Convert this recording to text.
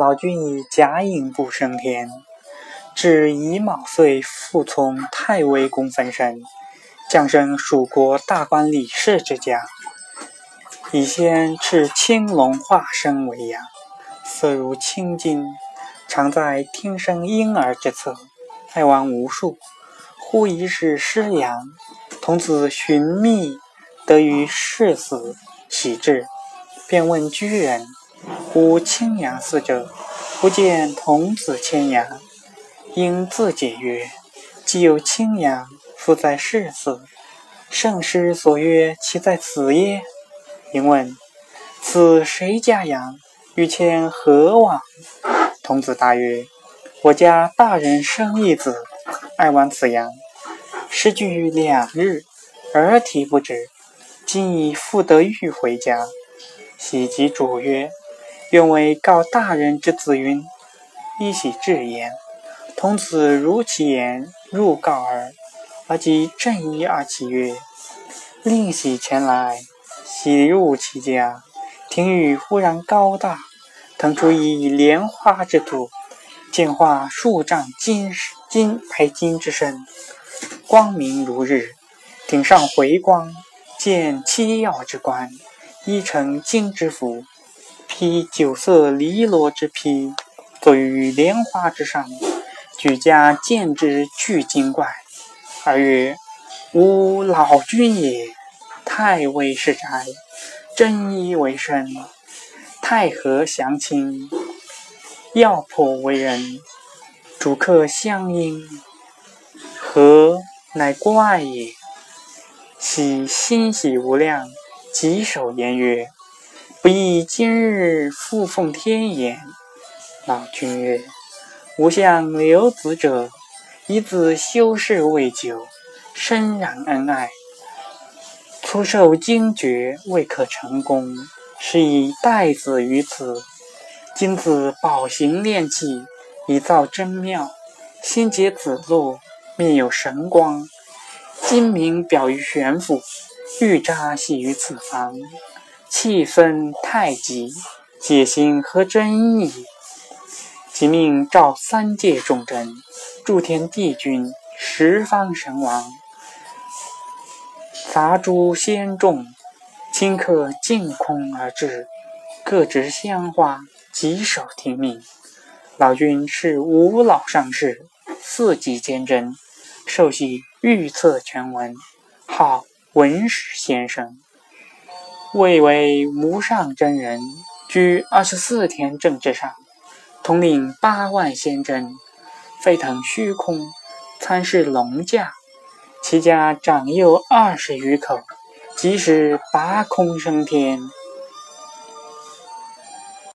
老君以甲寅不升天，至乙卯岁复从太尉宫分身，降生蜀国大官李氏之家。以先持青龙化身为阳，色如青金，常在听生婴儿之侧，爱玩无数。忽一日失阳，童子寻觅，得于世死，喜至，便问居人。吾青阳四者，不见童子牵阳，应自解曰：“既有青阳，复在世死。圣师所曰，其在此耶？”因问：“此谁家羊？欲牵何往？”童子答曰：“我家大人生一子，爱玩此羊，失居两日，而体不止，今已复得欲回家。”喜即主曰。愿为告大人之子云，一喜至言。童子如其言，入告耳。而即正衣而起曰：“令喜前来。”喜入其家，庭宇忽然高大，腾出一莲花之土，见化数丈金金白金之身，光明如日。顶上回光，见七曜之冠，衣成金之服。披九色离罗之披，坐于莲花之上，举家见之俱惊怪。而曰：“吾老君也，太尉是宅，真衣为身，太和降亲，要颇为人，主客相应，何乃怪也？”喜欣喜无量，稽首言曰。不亦今日复奉天言。老君曰：“吾向留子者，以子修世未久，深染恩爱，初受惊厥，未可成功，是以待子于此。今子宝行炼气，以造真妙，先结子路，面有神光，精明表于玄府，玉扎系于此方。”气分太极，解心何真意？即命召三界众真，诸天帝君，十方神王，杂诸仙众，顷刻尽空而至，各执香花，稽首听命。老君是五老上士，四级监真，受系预测全文，号文史先生。位为无上真人，居二十四天正之上，统领八万仙真，飞腾虚空，参视龙驾。其家长幼二十余口，即使拔空升天，